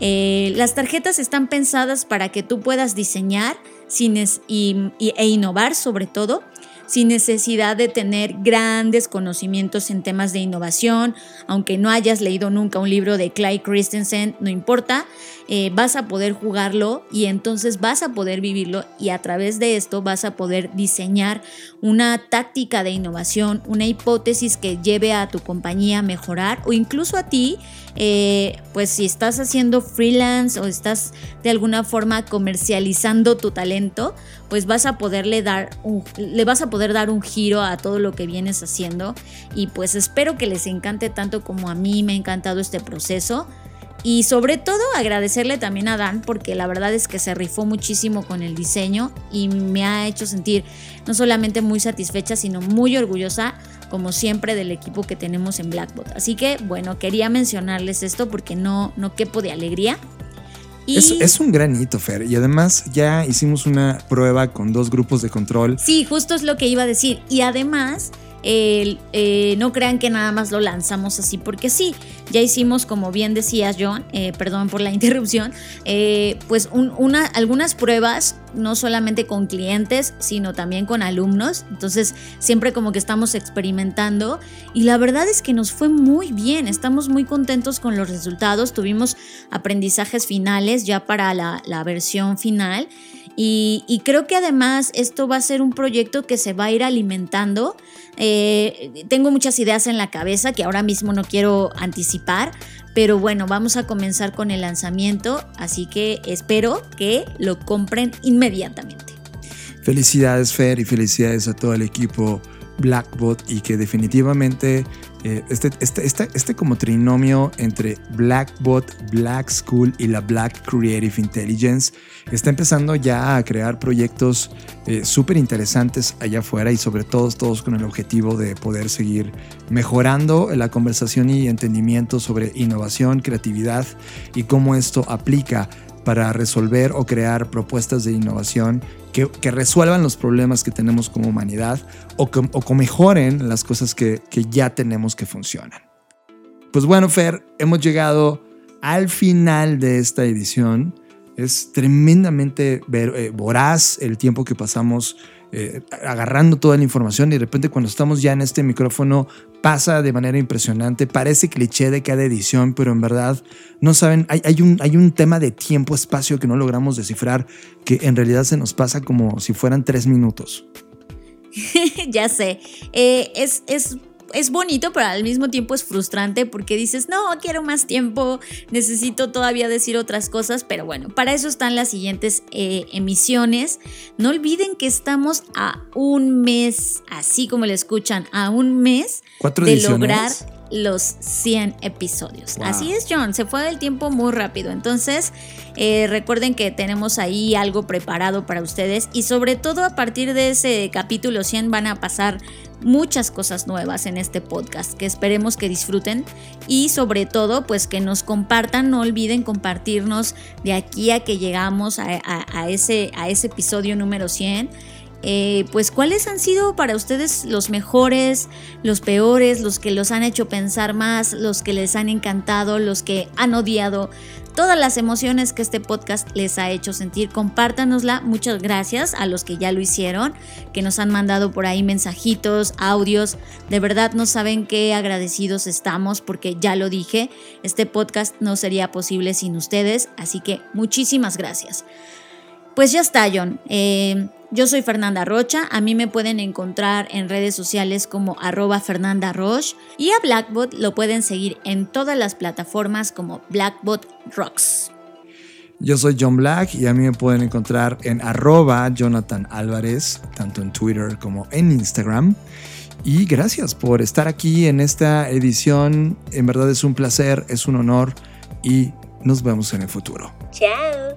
Eh, las tarjetas están pensadas para que tú puedas diseñar sin e innovar sobre todo sin necesidad de tener grandes conocimientos en temas de innovación, aunque no hayas leído nunca un libro de Clyde Christensen, no importa, eh, vas a poder jugarlo y entonces vas a poder vivirlo y a través de esto vas a poder diseñar una táctica de innovación, una hipótesis que lleve a tu compañía a mejorar o incluso a ti, eh, pues si estás haciendo freelance o estás de alguna forma comercializando tu talento, pues vas a poderle dar le vas a poder dar un giro a todo lo que vienes haciendo y pues espero que les encante tanto como a mí me ha encantado este proceso. Y sobre todo agradecerle también a Dan porque la verdad es que se rifó muchísimo con el diseño y me ha hecho sentir no solamente muy satisfecha, sino muy orgullosa como siempre del equipo que tenemos en Blackbot. Así que bueno, quería mencionarles esto porque no, no quepo de alegría. Es, es, un gran hito, Fer. Y además ya hicimos una prueba con dos grupos de control. Sí, justo es lo que iba a decir. Y además eh, no crean que nada más lo lanzamos así porque sí. Ya hicimos, como bien decías, John, eh, perdón por la interrupción, eh, pues una, algunas pruebas, no solamente con clientes, sino también con alumnos. Entonces, siempre como que estamos experimentando. Y la verdad es que nos fue muy bien. Estamos muy contentos con los resultados. Tuvimos aprendizajes finales ya para la, versión final. Y, creo que además esto va a ser un proyecto que se va a ir alimentando. Tengo muchas ideas en la cabeza que ahora mismo no quiero anticipar, pero bueno, vamos a comenzar con el lanzamiento, así que espero que lo compren inmediatamente. Felicidades Fer y felicidades a todo el equipo Blackbot y que definitivamente eh, este, este, este, este, como trinomio entre Blackbot, Black School y la Black Creative Intelligence está empezando ya a crear proyectos eh, súper interesantes allá afuera y sobre todo todos con el objetivo de poder seguir mejorando la conversación y entendimiento sobre innovación, creatividad y cómo esto aplica para resolver o crear propuestas de innovación que, resuelvan los problemas que tenemos como humanidad o que, o mejoren las cosas que, ya tenemos que funcionan. Pues bueno, Fer, hemos llegado al final de esta edición. Es tremendamente eh, voraz el tiempo que pasamos eh, agarrando toda la información y de repente cuando estamos ya en este micrófono pasa de manera impresionante, parece cliché de cada edición, pero en verdad no saben, hay, un, hay un tema de tiempo-espacio que no logramos descifrar, que en realidad se nos pasa como si fueran tres minutos. ya sé, eh, es, es es bonito, pero al mismo tiempo es frustrante porque dices, no, quiero más tiempo, necesito todavía decir otras cosas, pero bueno, para eso están las siguientes eh, emisiones. No olviden que estamos a un mes, así como le escuchan, a un mes de lograr los 100 episodios. Así es, John, se fue el tiempo muy rápido. Entonces, eh, recuerden que tenemos ahí algo preparado para ustedes y sobre todo a partir de ese capítulo 100 van a pasar muchas cosas nuevas en este podcast que esperemos que disfruten y sobre todo pues que nos compartan, no olviden compartirnos de aquí a que llegamos a, ese, a ese episodio número 100. Eh, pues cuáles han sido para ustedes los mejores, los peores, los que los han hecho pensar más, los que les han encantado, los que han odiado, todas las emociones que este podcast les ha hecho sentir. Compártanosla. Muchas gracias a los que ya lo hicieron, que nos han mandado por ahí mensajitos, audios. De verdad no saben qué agradecidos estamos porque ya lo dije, este podcast no sería posible sin ustedes. Así que muchísimas gracias. Pues ya está, John. Eh, yo soy Fernanda Rocha, a mí me pueden encontrar en redes sociales como arroba Fernanda Roche y a Blackbot lo pueden seguir en todas las plataformas como Blackbot Rocks. Yo soy John Black y a mí me pueden encontrar en arroba Jonathan Álvarez, tanto en Twitter como en Instagram. Y gracias por estar aquí en esta edición. En verdad es un placer, es un honor y nos vemos en el futuro. Chao.